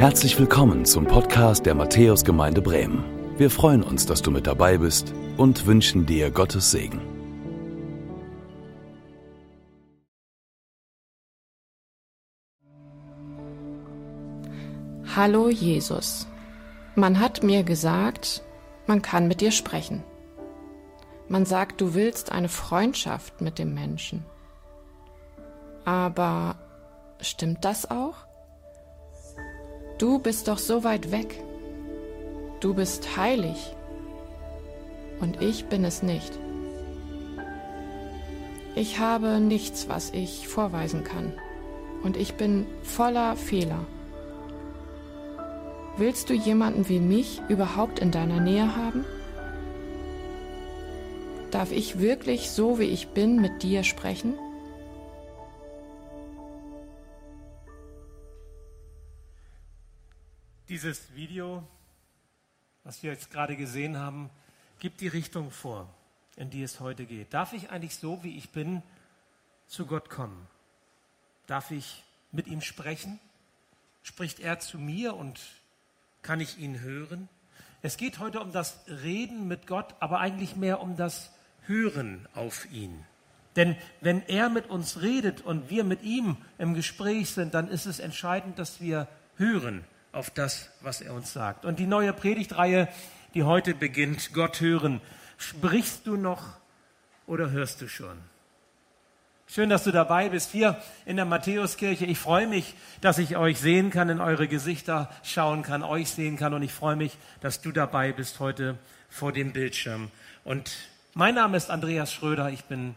Herzlich willkommen zum Podcast der Matthäusgemeinde Bremen. Wir freuen uns, dass du mit dabei bist und wünschen dir Gottes Segen. Hallo Jesus. Man hat mir gesagt, man kann mit dir sprechen. Man sagt, du willst eine Freundschaft mit dem Menschen. Aber stimmt das auch? Du bist doch so weit weg. Du bist heilig. Und ich bin es nicht. Ich habe nichts, was ich vorweisen kann. Und ich bin voller Fehler. Willst du jemanden wie mich überhaupt in deiner Nähe haben? Darf ich wirklich so, wie ich bin, mit dir sprechen? Dieses Video, was wir jetzt gerade gesehen haben, gibt die Richtung vor, in die es heute geht. Darf ich eigentlich so, wie ich bin, zu Gott kommen? Darf ich mit ihm sprechen? Spricht er zu mir und kann ich ihn hören? Es geht heute um das Reden mit Gott, aber eigentlich mehr um das Hören auf ihn. Denn wenn er mit uns redet und wir mit ihm im Gespräch sind, dann ist es entscheidend, dass wir hören auf das, was er uns sagt. Und die neue Predigtreihe, die heute beginnt, Gott hören, sprichst du noch oder hörst du schon? Schön, dass du dabei bist hier in der Matthäuskirche. Ich freue mich, dass ich euch sehen kann, in eure Gesichter schauen kann, euch sehen kann. Und ich freue mich, dass du dabei bist heute vor dem Bildschirm. Und mein Name ist Andreas Schröder. Ich bin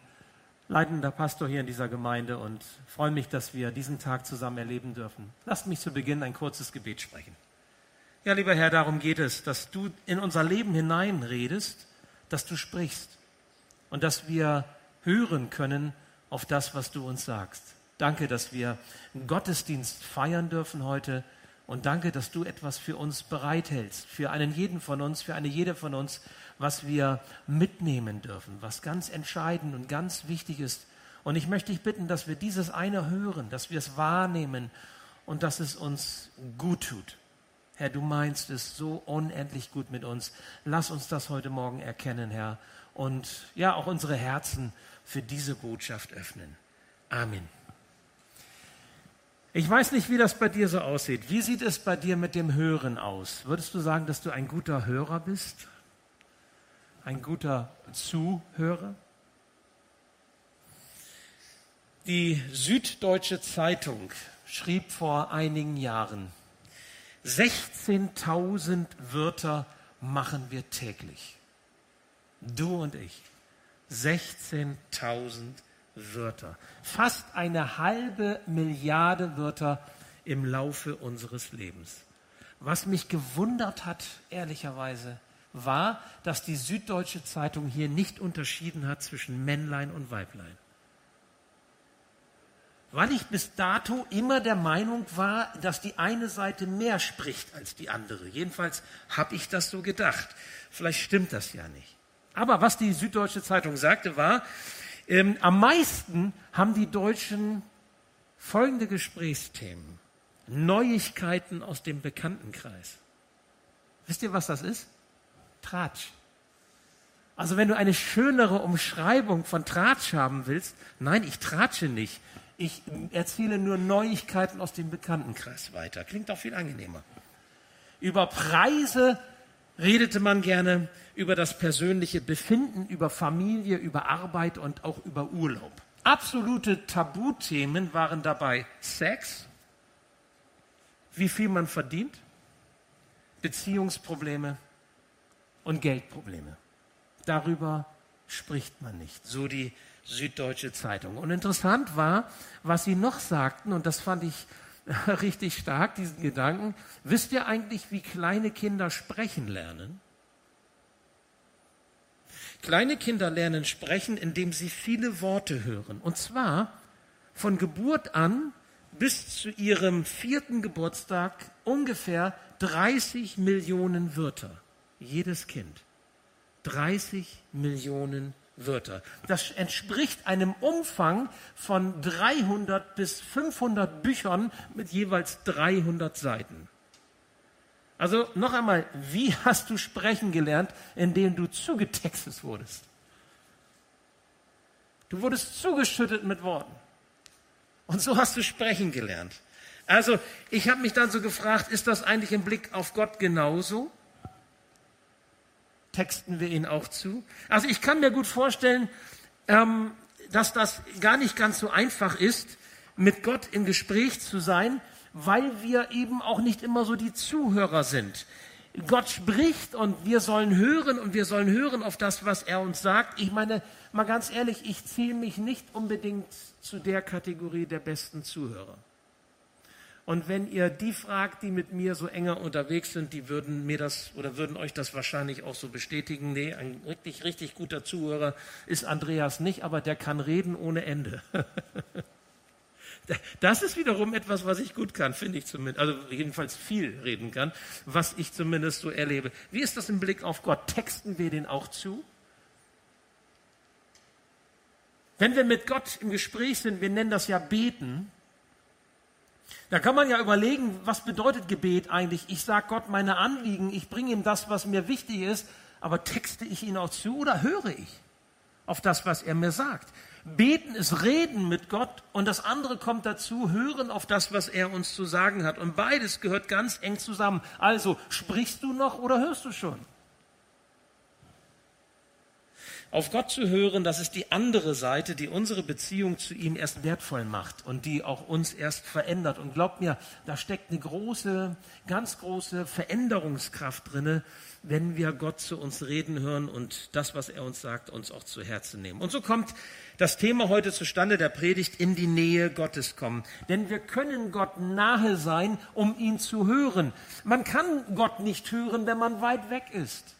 leitender Pastor hier in dieser Gemeinde und freue mich, dass wir diesen Tag zusammen erleben dürfen. Lasst mich zu Beginn ein kurzes Gebet sprechen. Ja, lieber Herr, darum geht es, dass du in unser Leben hineinredest, dass du sprichst und dass wir hören können, auf das, was du uns sagst. Danke, dass wir einen Gottesdienst feiern dürfen heute und danke, dass du etwas für uns bereithältst, für einen jeden von uns, für eine jede von uns, was wir mitnehmen dürfen, was ganz entscheidend und ganz wichtig ist. Und ich möchte dich bitten, dass wir dieses eine hören, dass wir es wahrnehmen und dass es uns gut tut. Herr, du meinst es so unendlich gut mit uns. Lass uns das heute Morgen erkennen, Herr. Und ja, auch unsere Herzen für diese Botschaft öffnen. Amen. Ich weiß nicht, wie das bei dir so aussieht. Wie sieht es bei dir mit dem Hören aus? Würdest du sagen, dass du ein guter Hörer bist? Ein guter Zuhörer? Die Süddeutsche Zeitung schrieb vor einigen Jahren, 16.000 Wörter machen wir täglich. Du und ich. 16.000 Wörter. Fast eine halbe Milliarde Wörter im Laufe unseres Lebens. Was mich gewundert hat, ehrlicherweise, war, dass die Süddeutsche Zeitung hier nicht unterschieden hat zwischen Männlein und Weiblein. Weil ich bis dato immer der Meinung war, dass die eine Seite mehr spricht als die andere. Jedenfalls habe ich das so gedacht. Vielleicht stimmt das ja nicht. Aber was die Süddeutsche Zeitung sagte, war, ähm, am meisten haben die Deutschen folgende Gesprächsthemen. Neuigkeiten aus dem Bekanntenkreis. Wisst ihr, was das ist? Tratsch. Also wenn du eine schönere Umschreibung von Tratsch haben willst, nein, ich tratsche nicht. Ich erzähle nur Neuigkeiten aus dem Bekanntenkreis weiter. Klingt auch viel angenehmer. Über Preise redete man gerne über das persönliche Befinden, über Familie, über Arbeit und auch über Urlaub. Absolute Tabuthemen waren dabei Sex, wie viel man verdient, Beziehungsprobleme und Geldprobleme. Darüber spricht man nicht, so die Süddeutsche Zeitung. Und interessant war, was sie noch sagten, und das fand ich richtig stark, diesen Gedanken. Wisst ihr eigentlich, wie kleine Kinder sprechen lernen? Kleine Kinder lernen sprechen, indem sie viele Worte hören. Und zwar von Geburt an bis zu ihrem vierten Geburtstag ungefähr 30 Millionen Wörter. Jedes Kind. 30 Millionen Wörter. Das entspricht einem Umfang von 300 bis 500 Büchern mit jeweils 300 Seiten. Also noch einmal, wie hast du sprechen gelernt, indem du zugetextet wurdest? Du wurdest zugeschüttet mit Worten. Und so hast du sprechen gelernt. Also ich habe mich dann so gefragt, ist das eigentlich im Blick auf Gott genauso? Texten wir ihn auch zu? Also ich kann mir gut vorstellen, ähm, dass das gar nicht ganz so einfach ist, mit Gott im Gespräch zu sein, weil wir eben auch nicht immer so die Zuhörer sind. Gott spricht und wir sollen hören und wir sollen hören auf das, was er uns sagt. Ich meine, mal ganz ehrlich, ich zähle mich nicht unbedingt zu der Kategorie der besten Zuhörer. Und wenn ihr die fragt, die mit mir so enger unterwegs sind, die würden mir das oder würden euch das wahrscheinlich auch so bestätigen. Nee, ein richtig, richtig guter Zuhörer ist Andreas nicht, aber der kann reden ohne Ende. Das ist wiederum etwas, was ich gut kann, finde ich zumindest. Also jedenfalls viel reden kann, was ich zumindest so erlebe. Wie ist das im Blick auf Gott? Texten wir den auch zu? Wenn wir mit Gott im Gespräch sind, wir nennen das ja beten, da kann man ja überlegen, was bedeutet Gebet eigentlich? Ich sage Gott meine Anliegen, ich bringe ihm das, was mir wichtig ist, aber texte ich ihn auch zu oder höre ich auf das, was er mir sagt? Beten ist Reden mit Gott und das andere kommt dazu, hören auf das, was er uns zu sagen hat. Und beides gehört ganz eng zusammen. Also, sprichst du noch oder hörst du schon? Auf Gott zu hören, das ist die andere Seite, die unsere Beziehung zu ihm erst wertvoll macht und die auch uns erst verändert. Und glaubt mir, da steckt eine große, ganz große Veränderungskraft drinne, wenn wir Gott zu uns reden hören und das, was er uns sagt, uns auch zu Herzen nehmen. Und so kommt das Thema heute zustande der Predigt in die Nähe Gottes kommen. Denn wir können Gott nahe sein, um ihn zu hören. Man kann Gott nicht hören, wenn man weit weg ist.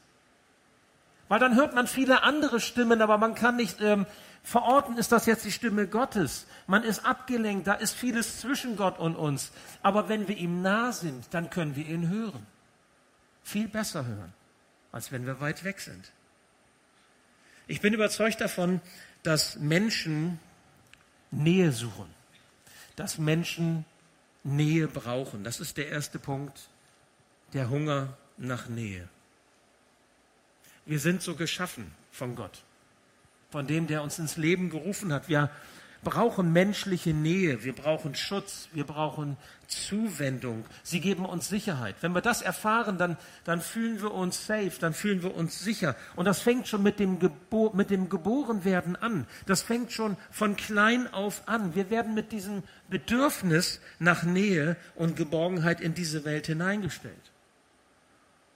Weil dann hört man viele andere Stimmen, aber man kann nicht ähm, verorten, ist das jetzt die Stimme Gottes. Man ist abgelenkt, da ist vieles zwischen Gott und uns. Aber wenn wir ihm nah sind, dann können wir ihn hören. Viel besser hören, als wenn wir weit weg sind. Ich bin überzeugt davon, dass Menschen Nähe suchen, dass Menschen Nähe brauchen. Das ist der erste Punkt, der Hunger nach Nähe. Wir sind so geschaffen von Gott, von dem, der uns ins Leben gerufen hat. Wir brauchen menschliche Nähe, wir brauchen Schutz, wir brauchen Zuwendung. Sie geben uns Sicherheit. Wenn wir das erfahren, dann, dann fühlen wir uns safe, dann fühlen wir uns sicher. Und das fängt schon mit dem, Gebo mit dem Geborenwerden an. Das fängt schon von klein auf an. Wir werden mit diesem Bedürfnis nach Nähe und Geborgenheit in diese Welt hineingestellt.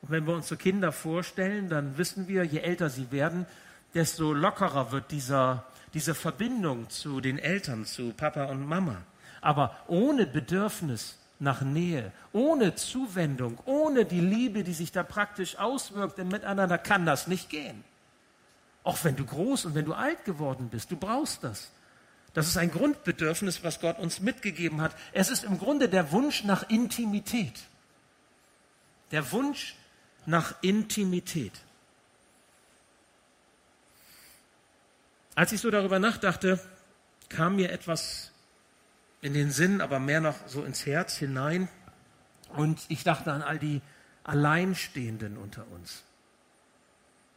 Und wenn wir uns so Kinder vorstellen, dann wissen wir, je älter sie werden, desto lockerer wird dieser, diese Verbindung zu den Eltern, zu Papa und Mama. Aber ohne Bedürfnis nach Nähe, ohne Zuwendung, ohne die Liebe, die sich da praktisch auswirkt im Miteinander, kann das nicht gehen. Auch wenn du groß und wenn du alt geworden bist, du brauchst das. Das ist ein Grundbedürfnis, was Gott uns mitgegeben hat. Es ist im Grunde der Wunsch nach Intimität. Der Wunsch nach Intimität. Als ich so darüber nachdachte, kam mir etwas in den Sinn, aber mehr noch so ins Herz hinein. Und ich dachte an all die Alleinstehenden unter uns.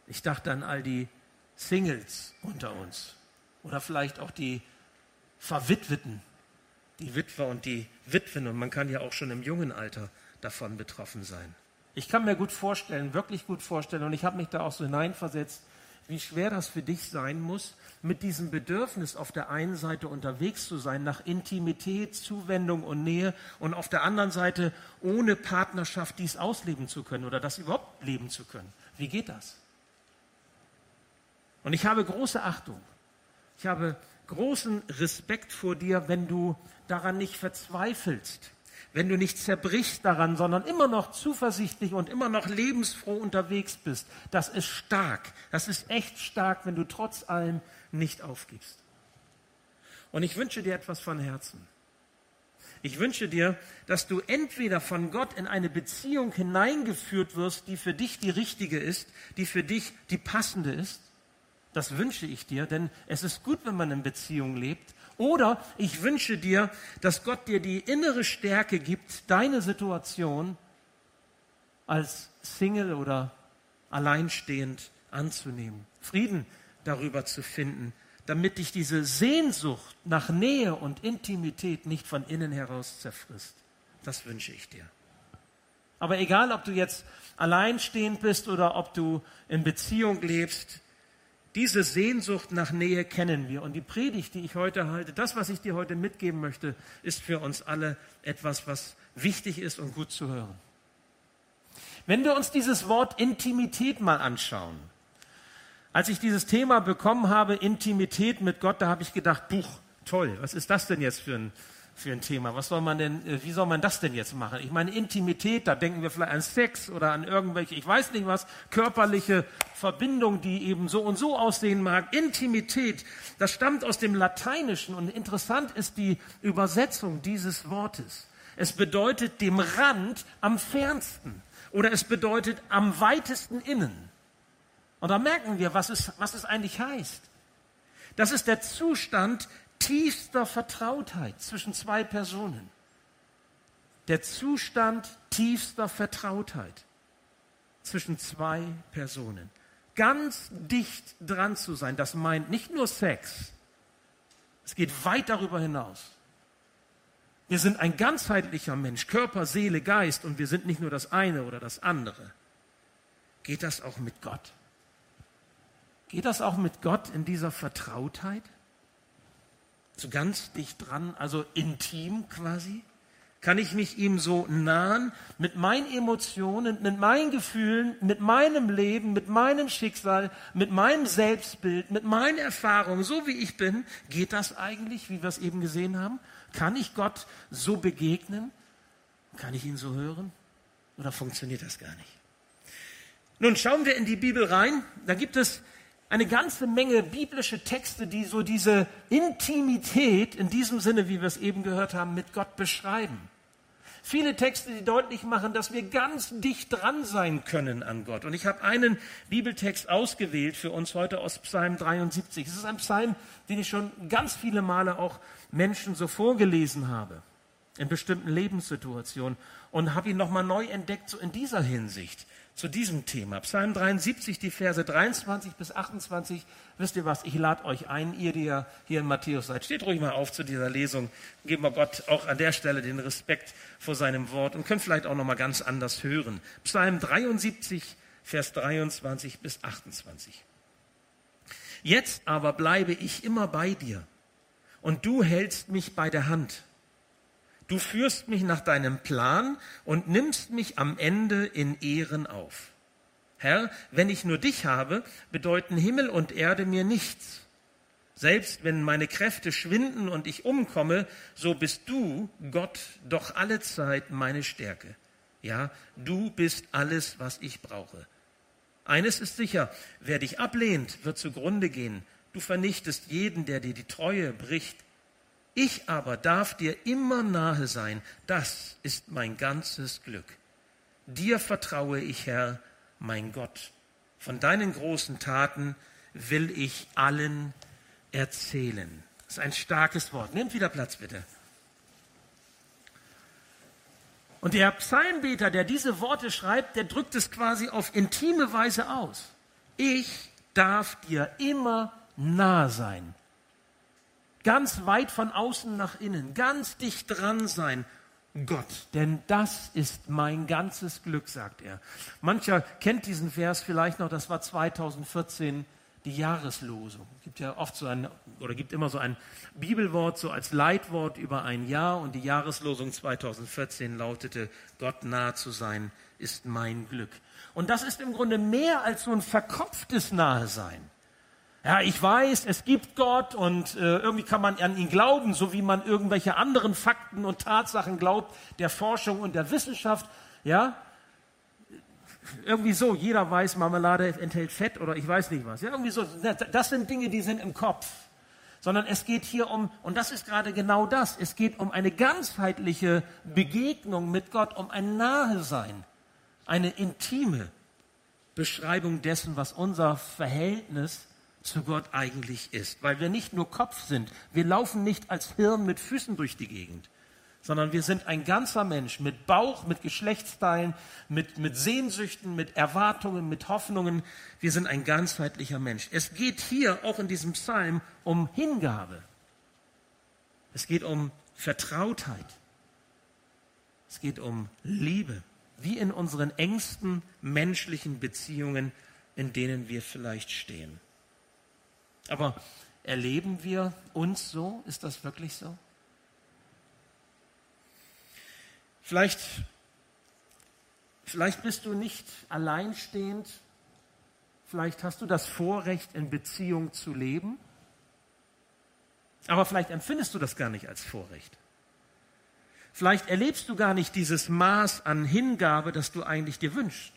Ich dachte an all die Singles unter uns. Oder vielleicht auch die Verwitweten, die Witwer und die Witwen. Und man kann ja auch schon im jungen Alter davon betroffen sein. Ich kann mir gut vorstellen, wirklich gut vorstellen, und ich habe mich da auch so hineinversetzt, wie schwer das für dich sein muss, mit diesem Bedürfnis auf der einen Seite unterwegs zu sein, nach Intimität, Zuwendung und Nähe, und auf der anderen Seite ohne Partnerschaft dies ausleben zu können oder das überhaupt leben zu können. Wie geht das? Und ich habe große Achtung. Ich habe großen Respekt vor dir, wenn du daran nicht verzweifelst, wenn du nicht zerbrichst daran, sondern immer noch zuversichtlich und immer noch lebensfroh unterwegs bist, das ist stark. Das ist echt stark, wenn du trotz allem nicht aufgibst. Und ich wünsche dir etwas von Herzen. Ich wünsche dir, dass du entweder von Gott in eine Beziehung hineingeführt wirst, die für dich die richtige ist, die für dich die passende ist. Das wünsche ich dir, denn es ist gut, wenn man in Beziehung lebt. Oder ich wünsche dir, dass Gott dir die innere Stärke gibt, deine Situation als Single oder alleinstehend anzunehmen. Frieden darüber zu finden, damit dich diese Sehnsucht nach Nähe und Intimität nicht von innen heraus zerfrisst. Das wünsche ich dir. Aber egal, ob du jetzt alleinstehend bist oder ob du in Beziehung lebst, diese Sehnsucht nach Nähe kennen wir. Und die Predigt, die ich heute halte, das, was ich dir heute mitgeben möchte, ist für uns alle etwas, was wichtig ist und gut zu hören. Wenn wir uns dieses Wort Intimität mal anschauen, als ich dieses Thema bekommen habe, Intimität mit Gott, da habe ich gedacht, Buch, toll, was ist das denn jetzt für ein, für ein Thema? Was soll man denn, äh, wie soll man das denn jetzt machen? Ich meine, Intimität, da denken wir vielleicht an Sex oder an irgendwelche, ich weiß nicht was, körperliche Verbindung, die eben so und so aussehen mag. Intimität, das stammt aus dem Lateinischen und interessant ist die Übersetzung dieses Wortes. Es bedeutet dem Rand am fernsten oder es bedeutet am weitesten innen. Und da merken wir, was es, was es eigentlich heißt. Das ist der Zustand tiefster Vertrautheit zwischen zwei Personen. Der Zustand tiefster Vertrautheit zwischen zwei Personen. Ganz dicht dran zu sein, das meint nicht nur Sex, es geht weit darüber hinaus. Wir sind ein ganzheitlicher Mensch, Körper, Seele, Geist und wir sind nicht nur das eine oder das andere. Geht das auch mit Gott? Geht das auch mit Gott in dieser Vertrautheit? So ganz dicht dran, also intim quasi? Kann ich mich ihm so nahen mit meinen Emotionen, mit meinen Gefühlen, mit meinem Leben, mit meinem Schicksal, mit meinem Selbstbild, mit meinen Erfahrungen, so wie ich bin? Geht das eigentlich, wie wir es eben gesehen haben? Kann ich Gott so begegnen? Kann ich ihn so hören? Oder funktioniert das gar nicht? Nun schauen wir in die Bibel rein. Da gibt es eine ganze Menge biblische Texte, die so diese Intimität in diesem Sinne, wie wir es eben gehört haben, mit Gott beschreiben. Viele Texte, die deutlich machen, dass wir ganz dicht dran sein können an Gott. Und ich habe einen Bibeltext ausgewählt für uns heute aus Psalm 73. Es ist ein Psalm, den ich schon ganz viele Male auch Menschen so vorgelesen habe, in bestimmten Lebenssituationen, und habe ihn nochmal neu entdeckt, so in dieser Hinsicht zu diesem Thema. Psalm 73, die Verse 23 bis 28. Wisst ihr was? Ich lade euch ein, ihr, die ja hier in Matthäus seid. Steht ruhig mal auf zu dieser Lesung. Geben wir Gott auch an der Stelle den Respekt vor seinem Wort und können vielleicht auch noch mal ganz anders hören. Psalm 73, Vers 23 bis 28. Jetzt aber bleibe ich immer bei dir und du hältst mich bei der Hand. Du führst mich nach deinem Plan und nimmst mich am Ende in Ehren auf. Herr, wenn ich nur dich habe, bedeuten Himmel und Erde mir nichts. Selbst wenn meine Kräfte schwinden und ich umkomme, so bist du, Gott, doch alle Zeit meine Stärke. Ja, du bist alles, was ich brauche. Eines ist sicher, wer dich ablehnt, wird zugrunde gehen. Du vernichtest jeden, der dir die Treue bricht. Ich aber darf dir immer nahe sein. Das ist mein ganzes Glück. Dir vertraue ich, Herr, mein Gott. Von deinen großen Taten will ich allen erzählen. Das ist ein starkes Wort. Nehmt wieder Platz, bitte. Und der Psalmbeter, der diese Worte schreibt, der drückt es quasi auf intime Weise aus. Ich darf dir immer nah sein. Ganz weit von außen nach innen, ganz dicht dran sein. Gott, denn das ist mein ganzes Glück, sagt er. Mancher kennt diesen Vers vielleicht noch, das war 2014 die Jahreslosung. Es gibt ja oft so ein, oder gibt immer so ein Bibelwort, so als Leitwort über ein Jahr und die Jahreslosung 2014 lautete, Gott nahe zu sein ist mein Glück. Und das ist im Grunde mehr als so ein verkopftes Nahesein. Ja, ich weiß, es gibt Gott und äh, irgendwie kann man an ihn glauben, so wie man irgendwelche anderen Fakten und Tatsachen glaubt, der Forschung und der Wissenschaft. Ja, irgendwie so, jeder weiß, Marmelade enthält Fett oder ich weiß nicht was. Ja, irgendwie so. Das sind Dinge, die sind im Kopf. Sondern es geht hier um, und das ist gerade genau das, es geht um eine ganzheitliche Begegnung mit Gott, um ein Nahesein, eine intime Beschreibung dessen, was unser Verhältnis ist zu Gott eigentlich ist. Weil wir nicht nur Kopf sind. Wir laufen nicht als Hirn mit Füßen durch die Gegend, sondern wir sind ein ganzer Mensch mit Bauch, mit Geschlechtsteilen, mit, mit Sehnsüchten, mit Erwartungen, mit Hoffnungen. Wir sind ein ganzheitlicher Mensch. Es geht hier auch in diesem Psalm um Hingabe. Es geht um Vertrautheit. Es geht um Liebe, wie in unseren engsten menschlichen Beziehungen, in denen wir vielleicht stehen. Aber erleben wir uns so? Ist das wirklich so? Vielleicht, vielleicht bist du nicht alleinstehend. Vielleicht hast du das Vorrecht, in Beziehung zu leben. Aber vielleicht empfindest du das gar nicht als Vorrecht. Vielleicht erlebst du gar nicht dieses Maß an Hingabe, das du eigentlich dir wünschst.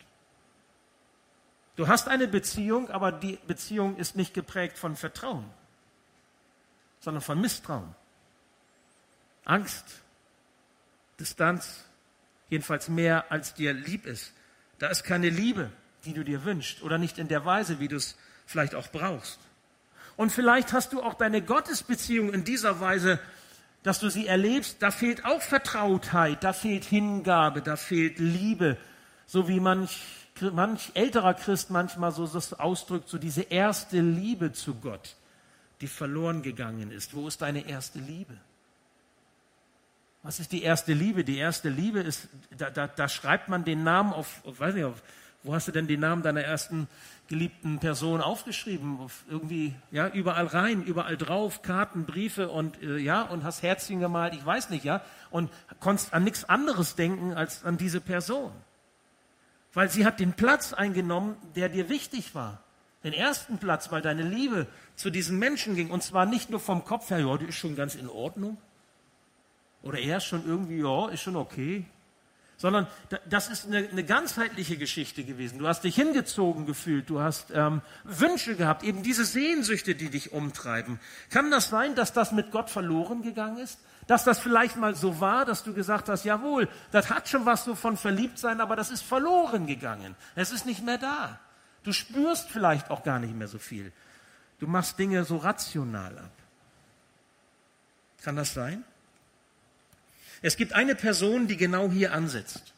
Du hast eine Beziehung, aber die Beziehung ist nicht geprägt von Vertrauen, sondern von Misstrauen, Angst, Distanz, jedenfalls mehr als dir lieb ist. Da ist keine Liebe, die du dir wünschst oder nicht in der Weise, wie du es vielleicht auch brauchst. Und vielleicht hast du auch deine Gottesbeziehung in dieser Weise, dass du sie erlebst, da fehlt auch Vertrautheit, da fehlt Hingabe, da fehlt Liebe, so wie manch, manch älterer Christ manchmal so das ausdrückt, so diese erste Liebe zu Gott, die verloren gegangen ist. Wo ist deine erste Liebe? Was ist die erste Liebe? Die erste Liebe ist, da, da, da schreibt man den Namen auf, auf, weiß nicht, auf, wo hast du denn den Namen deiner ersten geliebten Person aufgeschrieben? Auf irgendwie, ja, überall rein, überall drauf, Karten, Briefe und, äh, ja, und hast Herzchen gemalt, ich weiß nicht, ja, und konntest an nichts anderes denken als an diese Person. Weil sie hat den Platz eingenommen, der dir wichtig war. Den ersten Platz, weil deine Liebe zu diesen Menschen ging. Und zwar nicht nur vom Kopf her, ja, die ist schon ganz in Ordnung, oder er ist schon irgendwie, ja, ist schon okay. Sondern das ist eine, eine ganzheitliche Geschichte gewesen. Du hast dich hingezogen gefühlt, du hast ähm, Wünsche gehabt, eben diese Sehnsüchte, die dich umtreiben. Kann das sein, dass das mit Gott verloren gegangen ist? Dass das vielleicht mal so war, dass du gesagt hast, jawohl, das hat schon was so von verliebt sein, aber das ist verloren gegangen. Es ist nicht mehr da. Du spürst vielleicht auch gar nicht mehr so viel. Du machst Dinge so rational ab. Kann das sein? Es gibt eine Person, die genau hier ansetzt.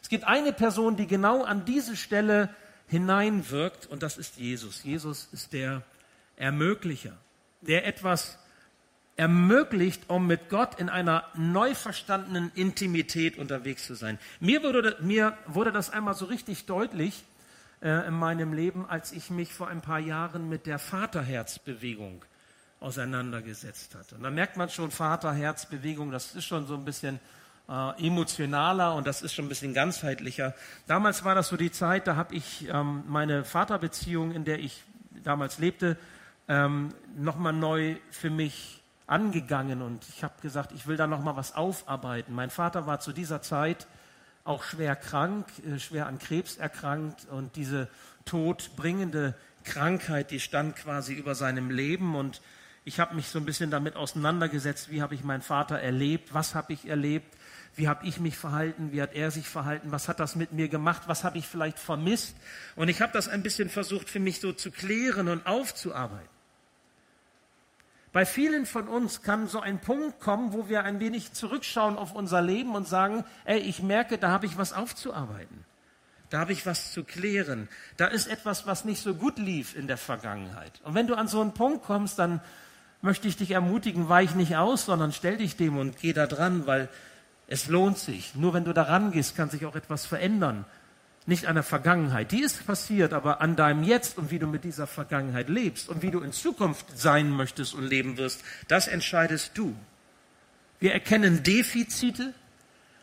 Es gibt eine Person, die genau an diese Stelle hineinwirkt, und das ist Jesus. Jesus ist der Ermöglicher, der etwas ermöglicht, um mit Gott in einer neu verstandenen Intimität unterwegs zu sein. Mir wurde, mir wurde das einmal so richtig deutlich äh, in meinem Leben, als ich mich vor ein paar Jahren mit der Vaterherzbewegung auseinandergesetzt hat. Und da merkt man schon Vater, Herz, Bewegung, das ist schon so ein bisschen äh, emotionaler und das ist schon ein bisschen ganzheitlicher. Damals war das so die Zeit, da habe ich ähm, meine Vaterbeziehung, in der ich damals lebte, ähm, nochmal neu für mich angegangen und ich habe gesagt, ich will da nochmal was aufarbeiten. Mein Vater war zu dieser Zeit auch schwer krank, äh, schwer an Krebs erkrankt und diese todbringende Krankheit, die stand quasi über seinem Leben und ich habe mich so ein bisschen damit auseinandergesetzt, wie habe ich meinen Vater erlebt, was habe ich erlebt, wie habe ich mich verhalten, wie hat er sich verhalten, was hat das mit mir gemacht, was habe ich vielleicht vermisst. Und ich habe das ein bisschen versucht für mich so zu klären und aufzuarbeiten. Bei vielen von uns kann so ein Punkt kommen, wo wir ein wenig zurückschauen auf unser Leben und sagen, ey, ich merke, da habe ich was aufzuarbeiten. Da habe ich was zu klären. Da ist etwas, was nicht so gut lief in der Vergangenheit. Und wenn du an so einen Punkt kommst, dann möchte ich dich ermutigen, weich nicht aus, sondern stell dich dem und geh da dran, weil es lohnt sich. Nur wenn du da rangehst, kann sich auch etwas verändern. Nicht an der Vergangenheit. Die ist passiert, aber an deinem Jetzt und wie du mit dieser Vergangenheit lebst und wie du in Zukunft sein möchtest und leben wirst, das entscheidest du. Wir erkennen Defizite.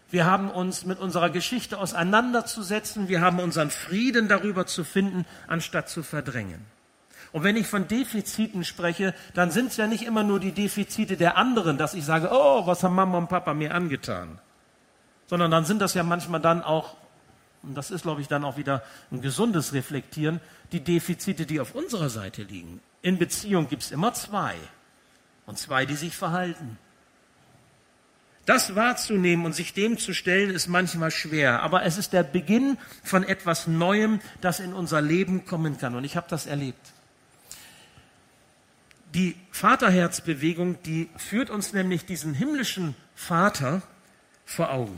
Wir haben uns mit unserer Geschichte auseinanderzusetzen. Wir haben unseren Frieden darüber zu finden, anstatt zu verdrängen. Und wenn ich von Defiziten spreche, dann sind es ja nicht immer nur die Defizite der anderen, dass ich sage, oh, was haben Mama und Papa mir angetan. Sondern dann sind das ja manchmal dann auch, und das ist, glaube ich, dann auch wieder ein gesundes Reflektieren, die Defizite, die auf unserer Seite liegen. In Beziehung gibt es immer zwei. Und zwei, die sich verhalten. Das wahrzunehmen und sich dem zu stellen, ist manchmal schwer. Aber es ist der Beginn von etwas Neuem, das in unser Leben kommen kann. Und ich habe das erlebt. Die Vaterherzbewegung, die führt uns nämlich diesen himmlischen Vater vor Augen.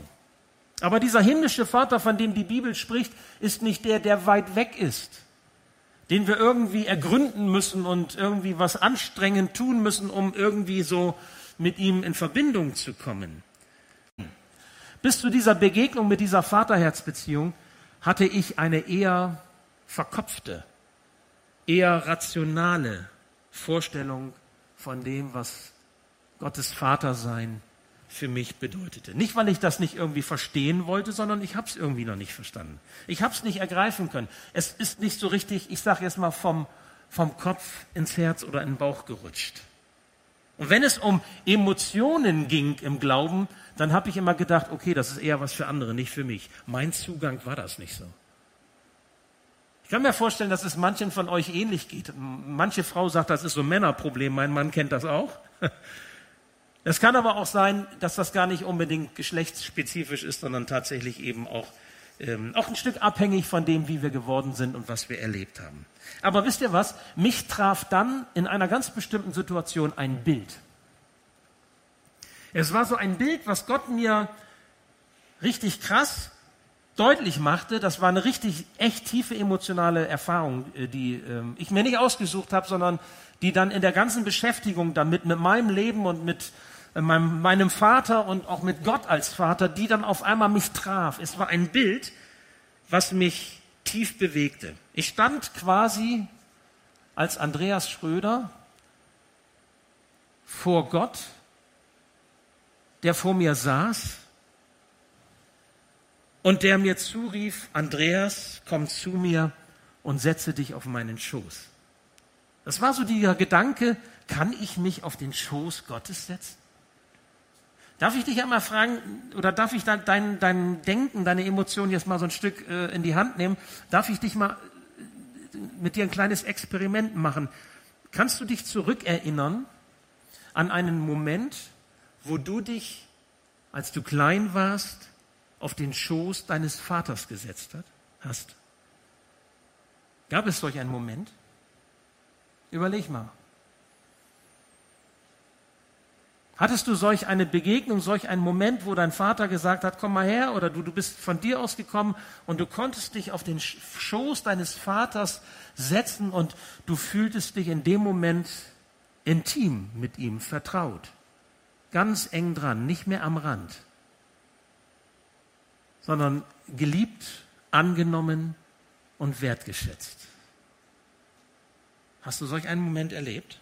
Aber dieser himmlische Vater, von dem die Bibel spricht, ist nicht der, der weit weg ist, den wir irgendwie ergründen müssen und irgendwie was anstrengend tun müssen, um irgendwie so mit ihm in Verbindung zu kommen. Bis zu dieser Begegnung mit dieser Vaterherzbeziehung hatte ich eine eher verkopfte, eher rationale Vorstellung von dem, was Gottes Vatersein für mich bedeutete. Nicht, weil ich das nicht irgendwie verstehen wollte, sondern ich habe es irgendwie noch nicht verstanden. Ich habe es nicht ergreifen können. Es ist nicht so richtig, ich sage jetzt mal, vom, vom Kopf ins Herz oder in den Bauch gerutscht. Und wenn es um Emotionen ging im Glauben, dann habe ich immer gedacht, okay, das ist eher was für andere, nicht für mich. Mein Zugang war das nicht so. Ich kann mir vorstellen, dass es manchen von euch ähnlich geht. Manche Frau sagt, das ist so ein Männerproblem, mein Mann kennt das auch. Es kann aber auch sein, dass das gar nicht unbedingt geschlechtsspezifisch ist, sondern tatsächlich eben auch, ähm, auch ein Stück abhängig von dem, wie wir geworden sind und was wir erlebt haben. Aber wisst ihr was? Mich traf dann in einer ganz bestimmten Situation ein Bild. Es war so ein Bild, was Gott mir richtig krass deutlich machte, das war eine richtig echt tiefe emotionale Erfahrung, äh, die ähm, ich mir nicht ausgesucht habe, sondern die dann in der ganzen Beschäftigung damit, mit meinem Leben und mit äh, meinem, meinem Vater und auch mit Gott als Vater, die dann auf einmal mich traf. Es war ein Bild, was mich tief bewegte. Ich stand quasi als Andreas Schröder vor Gott, der vor mir saß und der mir zurief, Andreas, komm zu mir und setze dich auf meinen Schoß. Das war so dieser Gedanke, kann ich mich auf den Schoß Gottes setzen? Darf ich dich einmal fragen, oder darf ich dein, dein Denken, deine Emotionen jetzt mal so ein Stück äh, in die Hand nehmen? Darf ich dich mal äh, mit dir ein kleines Experiment machen? Kannst du dich zurückerinnern an einen Moment, wo du dich, als du klein warst, auf den Schoß deines Vaters gesetzt hat, hast. Gab es solch einen Moment? Überleg mal. Hattest du solch eine Begegnung, solch einen Moment, wo dein Vater gesagt hat, komm mal her, oder du, du bist von dir aus gekommen und du konntest dich auf den Schoß deines Vaters setzen und du fühltest dich in dem Moment intim mit ihm, vertraut, ganz eng dran, nicht mehr am Rand sondern geliebt, angenommen und wertgeschätzt. Hast du solch einen Moment erlebt?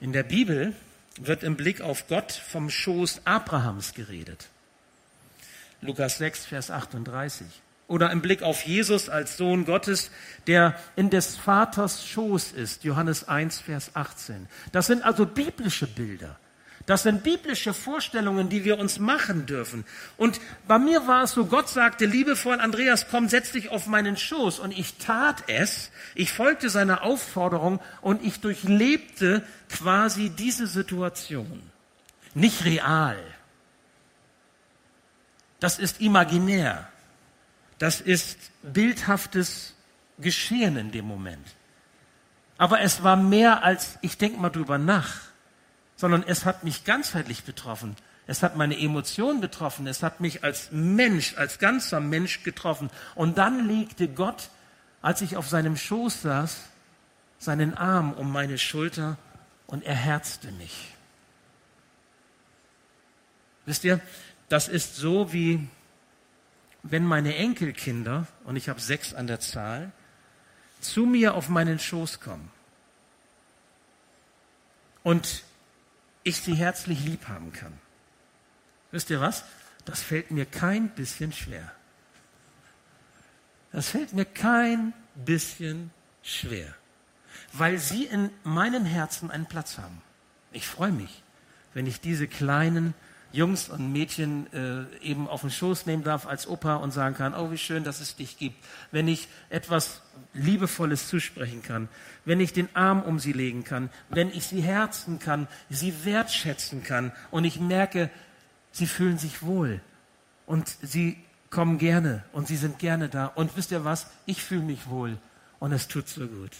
In der Bibel wird im Blick auf Gott vom Schoß Abrahams geredet. Lukas 6, Vers 38 oder im Blick auf Jesus als Sohn Gottes, der in des Vaters Schoß ist, Johannes 1, Vers 18. Das sind also biblische Bilder. Das sind biblische Vorstellungen, die wir uns machen dürfen. Und bei mir war es so, Gott sagte liebevoll, Andreas, komm, setz dich auf meinen Schoß. Und ich tat es, ich folgte seiner Aufforderung und ich durchlebte quasi diese Situation. Nicht real. Das ist imaginär. Das ist bildhaftes Geschehen in dem Moment. Aber es war mehr als, ich denke mal drüber nach, sondern es hat mich ganzheitlich betroffen. Es hat meine Emotionen betroffen. Es hat mich als Mensch, als ganzer Mensch getroffen. Und dann legte Gott, als ich auf seinem Schoß saß, seinen Arm um meine Schulter und er herzte mich. Wisst ihr, das ist so wie wenn meine Enkelkinder, und ich habe sechs an der Zahl, zu mir auf meinen Schoß kommen und ich sie herzlich lieb haben kann. Wisst ihr was? Das fällt mir kein bisschen schwer. Das fällt mir kein bisschen schwer, weil sie in meinem Herzen einen Platz haben. Ich freue mich, wenn ich diese kleinen Jungs und Mädchen äh, eben auf den Schoß nehmen darf als Opa und sagen kann, oh, wie schön, dass es dich gibt. Wenn ich etwas Liebevolles zusprechen kann, wenn ich den Arm um sie legen kann, wenn ich sie herzen kann, sie wertschätzen kann und ich merke, sie fühlen sich wohl und sie kommen gerne und sie sind gerne da. Und wisst ihr was? Ich fühle mich wohl und es tut so gut.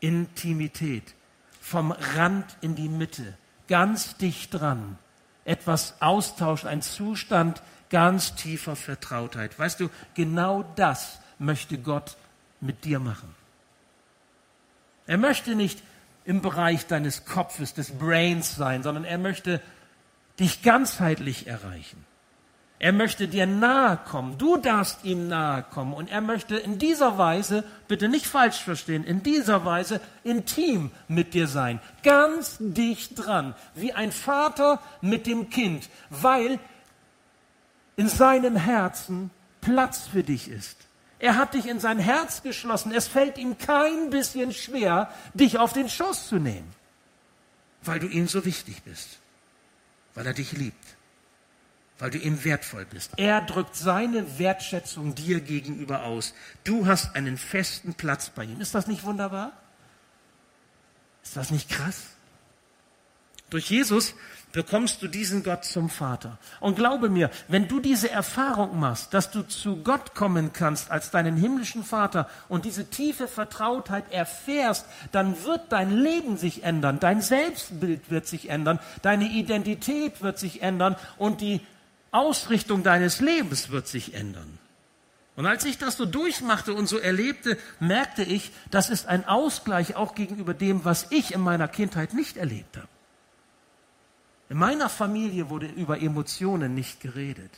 Intimität, vom Rand in die Mitte, ganz dicht dran, etwas austauschen, ein Zustand ganz tiefer Vertrautheit. Weißt du, genau das möchte Gott mit dir machen. Er möchte nicht im Bereich deines Kopfes, des Brains sein, sondern er möchte dich ganzheitlich erreichen. Er möchte dir nahe kommen. Du darfst ihm nahe kommen. Und er möchte in dieser Weise, bitte nicht falsch verstehen, in dieser Weise intim mit dir sein. Ganz dicht dran. Wie ein Vater mit dem Kind. Weil in seinem Herzen Platz für dich ist. Er hat dich in sein Herz geschlossen. Es fällt ihm kein bisschen schwer, dich auf den Schoß zu nehmen. Weil du ihm so wichtig bist. Weil er dich liebt weil du ihm wertvoll bist. Er drückt seine Wertschätzung dir gegenüber aus. Du hast einen festen Platz bei ihm. Ist das nicht wunderbar? Ist das nicht krass? Durch Jesus bekommst du diesen Gott zum Vater. Und glaube mir, wenn du diese Erfahrung machst, dass du zu Gott kommen kannst als deinen himmlischen Vater und diese tiefe Vertrautheit erfährst, dann wird dein Leben sich ändern, dein Selbstbild wird sich ändern, deine Identität wird sich ändern und die Ausrichtung deines Lebens wird sich ändern. Und als ich das so durchmachte und so erlebte, merkte ich, das ist ein Ausgleich auch gegenüber dem, was ich in meiner Kindheit nicht erlebt habe. In meiner Familie wurde über Emotionen nicht geredet.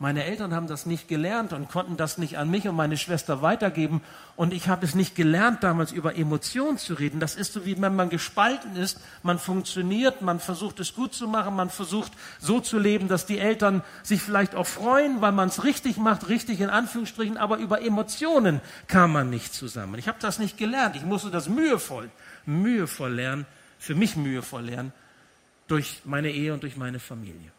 Meine Eltern haben das nicht gelernt und konnten das nicht an mich und meine Schwester weitergeben. Und ich habe es nicht gelernt, damals über Emotionen zu reden. Das ist so, wie wenn man gespalten ist. Man funktioniert, man versucht es gut zu machen, man versucht so zu leben, dass die Eltern sich vielleicht auch freuen, weil man es richtig macht, richtig in Anführungsstrichen. Aber über Emotionen kam man nicht zusammen. Ich habe das nicht gelernt. Ich musste das mühevoll, mühevoll lernen, für mich mühevoll lernen, durch meine Ehe und durch meine Familie.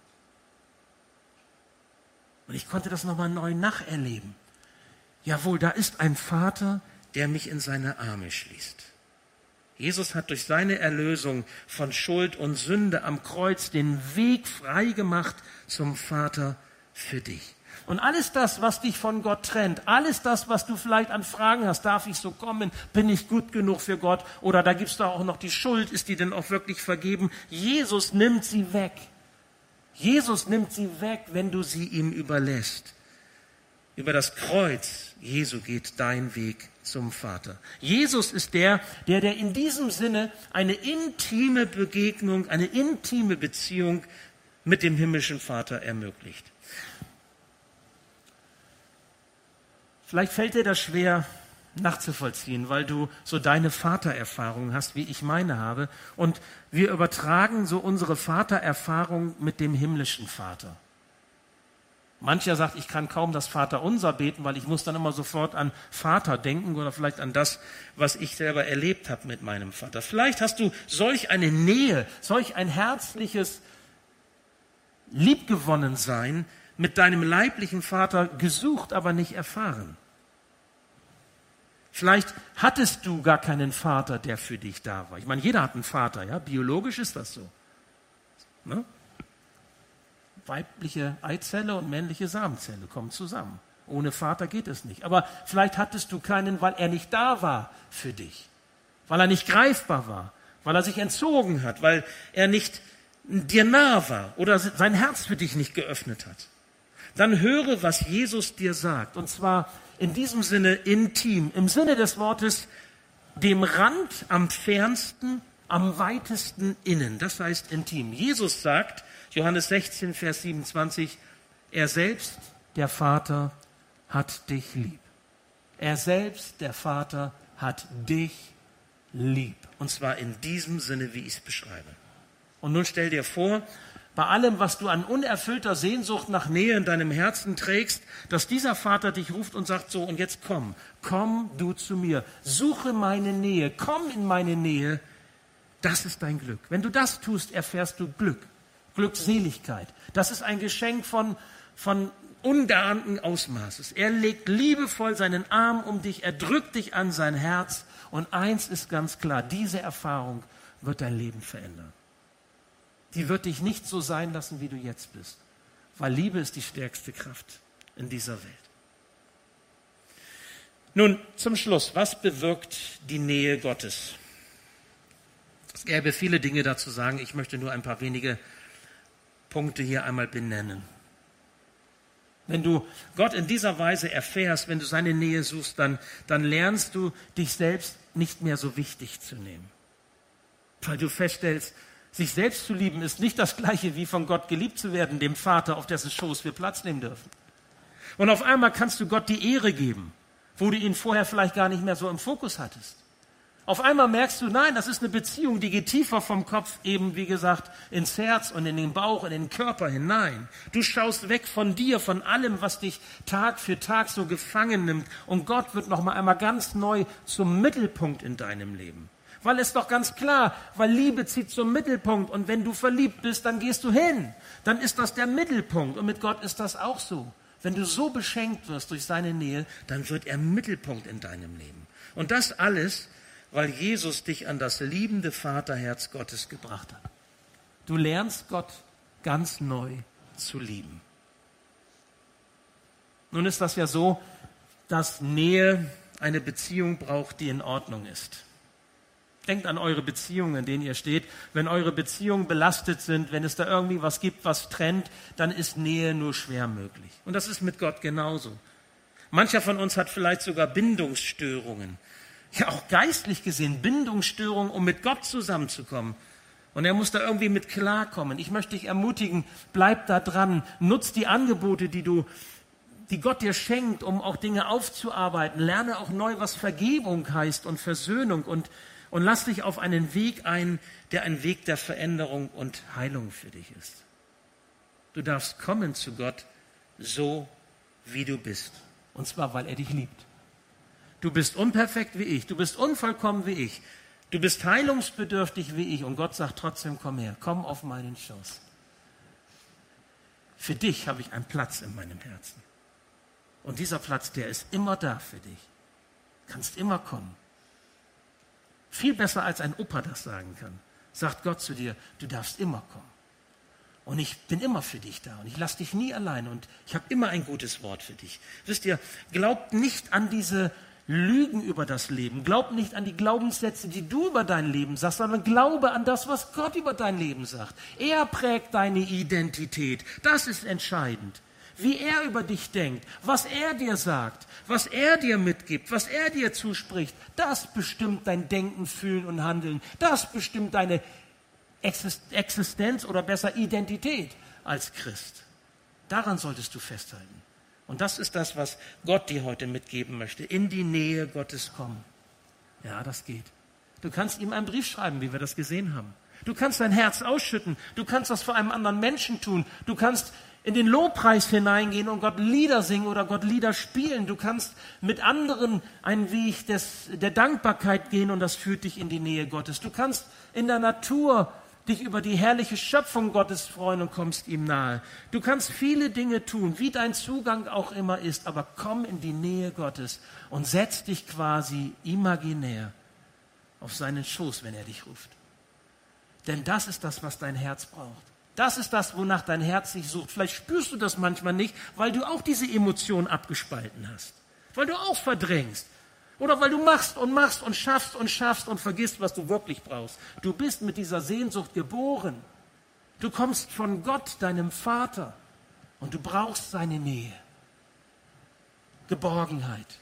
Und ich konnte das nochmal neu nacherleben. Jawohl, da ist ein Vater, der mich in seine Arme schließt. Jesus hat durch seine Erlösung von Schuld und Sünde am Kreuz den Weg frei gemacht zum Vater für dich. Und alles das, was dich von Gott trennt, alles das, was du vielleicht an Fragen hast, darf ich so kommen, bin ich gut genug für Gott oder da gibt's da auch noch die Schuld, ist die denn auch wirklich vergeben? Jesus nimmt sie weg. Jesus nimmt sie weg, wenn du sie ihm überlässt. Über das Kreuz Jesu geht dein Weg zum Vater. Jesus ist der, der, der in diesem Sinne eine intime Begegnung, eine intime Beziehung mit dem himmlischen Vater ermöglicht. Vielleicht fällt dir das schwer, nachzuvollziehen, weil du so deine Vatererfahrung hast, wie ich meine habe. Und wir übertragen so unsere Vatererfahrung mit dem himmlischen Vater. Mancher sagt, ich kann kaum das Vaterunser beten, weil ich muss dann immer sofort an Vater denken oder vielleicht an das, was ich selber erlebt habe mit meinem Vater. Vielleicht hast du solch eine Nähe, solch ein herzliches Liebgewonnensein mit deinem leiblichen Vater gesucht, aber nicht erfahren. Vielleicht hattest du gar keinen Vater, der für dich da war. Ich meine, jeder hat einen Vater, ja? Biologisch ist das so. Ne? Weibliche Eizelle und männliche Samenzelle kommen zusammen. Ohne Vater geht es nicht. Aber vielleicht hattest du keinen, weil er nicht da war für dich. Weil er nicht greifbar war. Weil er sich entzogen hat. Weil er nicht dir nah war. Oder sein Herz für dich nicht geöffnet hat. Dann höre, was Jesus dir sagt. Und zwar in diesem Sinne intim, im Sinne des Wortes dem Rand am fernsten, am weitesten innen. Das heißt intim. Jesus sagt, Johannes 16, Vers 27, er selbst, der Vater, hat dich lieb. Er selbst, der Vater, hat dich lieb. Und zwar in diesem Sinne, wie ich es beschreibe. Und nun stell dir vor, bei allem, was du an unerfüllter Sehnsucht nach Nähe in deinem Herzen trägst, dass dieser Vater dich ruft und sagt, so, und jetzt komm, komm du zu mir, suche meine Nähe, komm in meine Nähe, das ist dein Glück. Wenn du das tust, erfährst du Glück, Glückseligkeit. Das ist ein Geschenk von, von ungeahnten Ausmaßes. Er legt liebevoll seinen Arm um dich, er drückt dich an sein Herz und eins ist ganz klar, diese Erfahrung wird dein Leben verändern die wird dich nicht so sein lassen, wie du jetzt bist. Weil Liebe ist die stärkste Kraft in dieser Welt. Nun, zum Schluss, was bewirkt die Nähe Gottes? Es gäbe viele Dinge dazu sagen. Ich möchte nur ein paar wenige Punkte hier einmal benennen. Wenn du Gott in dieser Weise erfährst, wenn du seine Nähe suchst, dann, dann lernst du dich selbst nicht mehr so wichtig zu nehmen. Weil du feststellst, sich selbst zu lieben ist nicht das gleiche wie von Gott geliebt zu werden, dem Vater, auf dessen Schoß wir Platz nehmen dürfen. Und auf einmal kannst du Gott die Ehre geben, wo du ihn vorher vielleicht gar nicht mehr so im Fokus hattest. Auf einmal merkst du, nein, das ist eine Beziehung, die geht tiefer vom Kopf eben, wie gesagt, ins Herz und in den Bauch, in den Körper hinein. Du schaust weg von dir, von allem, was dich Tag für Tag so gefangen nimmt. Und Gott wird noch mal einmal ganz neu zum Mittelpunkt in deinem Leben. Weil es doch ganz klar, weil Liebe zieht zum Mittelpunkt. Und wenn du verliebt bist, dann gehst du hin. Dann ist das der Mittelpunkt. Und mit Gott ist das auch so. Wenn du so beschenkt wirst durch seine Nähe, dann wird er Mittelpunkt in deinem Leben. Und das alles weil Jesus dich an das liebende Vaterherz Gottes gebracht hat. Du lernst Gott ganz neu zu lieben. Nun ist das ja so, dass Nähe eine Beziehung braucht, die in Ordnung ist. Denkt an eure Beziehungen, in denen ihr steht. Wenn eure Beziehungen belastet sind, wenn es da irgendwie was gibt, was trennt, dann ist Nähe nur schwer möglich. Und das ist mit Gott genauso. Mancher von uns hat vielleicht sogar Bindungsstörungen ja auch geistlich gesehen Bindungsstörungen, um mit Gott zusammenzukommen. Und er muss da irgendwie mit klarkommen. Ich möchte dich ermutigen, bleib da dran, nutz die Angebote, die du, die Gott dir schenkt, um auch Dinge aufzuarbeiten. Lerne auch neu, was Vergebung heißt und Versöhnung und, und lass dich auf einen Weg ein, der ein Weg der Veränderung und Heilung für dich ist. Du darfst kommen zu Gott so, wie du bist. Und zwar, weil er dich liebt. Du bist unperfekt wie ich, du bist unvollkommen wie ich, du bist heilungsbedürftig wie ich und Gott sagt trotzdem, komm her, komm auf meinen Schoß. Für dich habe ich einen Platz in meinem Herzen. Und dieser Platz, der ist immer da für dich. Du kannst immer kommen. Viel besser als ein Opa das sagen kann, sagt Gott zu dir, du darfst immer kommen. Und ich bin immer für dich da und ich lasse dich nie allein und ich habe immer ein gutes Wort für dich. Wisst ihr, glaubt nicht an diese Lügen über das Leben. Glaub nicht an die Glaubenssätze, die du über dein Leben sagst, sondern glaube an das, was Gott über dein Leben sagt. Er prägt deine Identität. Das ist entscheidend. Wie er über dich denkt, was er dir sagt, was er dir mitgibt, was er dir zuspricht, das bestimmt dein Denken, Fühlen und Handeln. Das bestimmt deine Existenz oder besser Identität als Christ. Daran solltest du festhalten. Und das ist das, was Gott dir heute mitgeben möchte. In die Nähe Gottes kommen. Ja, das geht. Du kannst ihm einen Brief schreiben, wie wir das gesehen haben. Du kannst dein Herz ausschütten. Du kannst das vor einem anderen Menschen tun. Du kannst in den Lobpreis hineingehen und Gott Lieder singen oder Gott Lieder spielen. Du kannst mit anderen einen Weg des, der Dankbarkeit gehen und das führt dich in die Nähe Gottes. Du kannst in der Natur dich über die herrliche Schöpfung Gottes freuen und kommst ihm nahe. Du kannst viele Dinge tun, wie dein Zugang auch immer ist, aber komm in die Nähe Gottes und setz dich quasi imaginär auf seinen Schoß, wenn er dich ruft. Denn das ist das, was dein Herz braucht. Das ist das, wonach dein Herz sich sucht. Vielleicht spürst du das manchmal nicht, weil du auch diese Emotion abgespalten hast. Weil du auch verdrängst. Oder weil du machst und machst und schaffst und schaffst und vergisst, was du wirklich brauchst. Du bist mit dieser Sehnsucht geboren. Du kommst von Gott, deinem Vater, und du brauchst seine Nähe. Geborgenheit,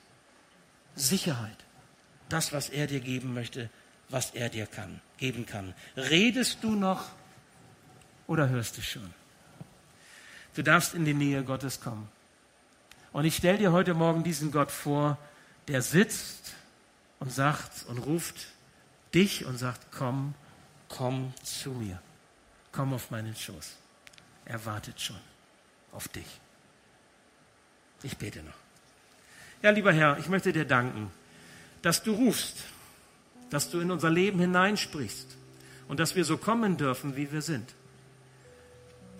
Sicherheit, das, was er dir geben möchte, was er dir kann, geben kann. Redest du noch oder hörst du schon? Du darfst in die Nähe Gottes kommen. Und ich stelle dir heute Morgen diesen Gott vor, der sitzt und sagt und ruft dich und sagt, komm, komm zu mir. Komm auf meinen Schoß. Er wartet schon auf dich. Ich bete noch. Ja, lieber Herr, ich möchte dir danken, dass du rufst, dass du in unser Leben hineinsprichst und dass wir so kommen dürfen, wie wir sind.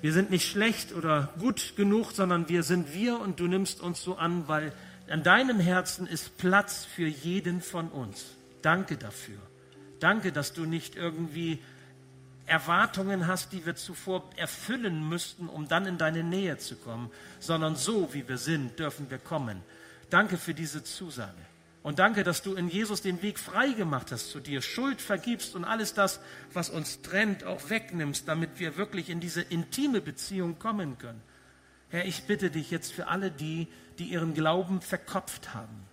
Wir sind nicht schlecht oder gut genug, sondern wir sind wir und du nimmst uns so an, weil an deinem Herzen ist Platz für jeden von uns. Danke dafür. Danke, dass du nicht irgendwie Erwartungen hast, die wir zuvor erfüllen müssten, um dann in deine Nähe zu kommen, sondern so, wie wir sind, dürfen wir kommen. Danke für diese Zusage. Und danke, dass du in Jesus den Weg frei gemacht hast zu dir, Schuld vergibst und alles das, was uns trennt, auch wegnimmst, damit wir wirklich in diese intime Beziehung kommen können. Herr, ich bitte dich jetzt für alle die, die ihren Glauben verkopft haben,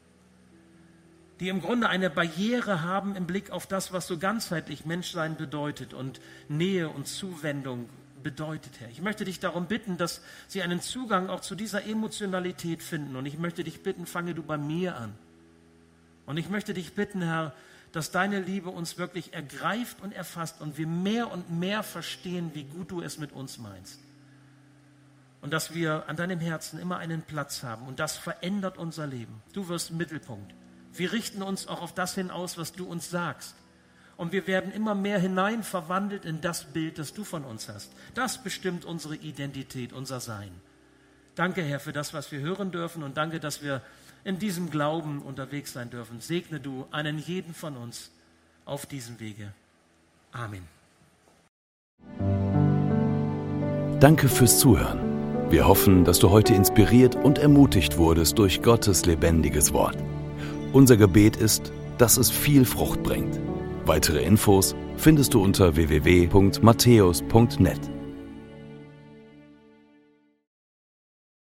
die im Grunde eine Barriere haben im Blick auf das, was so ganzheitlich Menschsein bedeutet und Nähe und Zuwendung bedeutet, Herr. Ich möchte dich darum bitten, dass sie einen Zugang auch zu dieser Emotionalität finden. Und ich möchte dich bitten, fange du bei mir an. Und ich möchte dich bitten, Herr, dass deine Liebe uns wirklich ergreift und erfasst und wir mehr und mehr verstehen, wie gut du es mit uns meinst. Und dass wir an deinem Herzen immer einen Platz haben und das verändert unser Leben. Du wirst Mittelpunkt. Wir richten uns auch auf das hin aus, was du uns sagst. Und wir werden immer mehr hinein verwandelt in das Bild, das du von uns hast. Das bestimmt unsere Identität, unser Sein. Danke, Herr, für das, was wir hören dürfen und danke, dass wir in diesem Glauben unterwegs sein dürfen. Segne du einen jeden von uns auf diesem Wege. Amen. Danke fürs Zuhören. Wir hoffen, dass du heute inspiriert und ermutigt wurdest durch Gottes lebendiges Wort. Unser Gebet ist, dass es viel Frucht bringt. Weitere Infos findest du unter www.matthäus.net.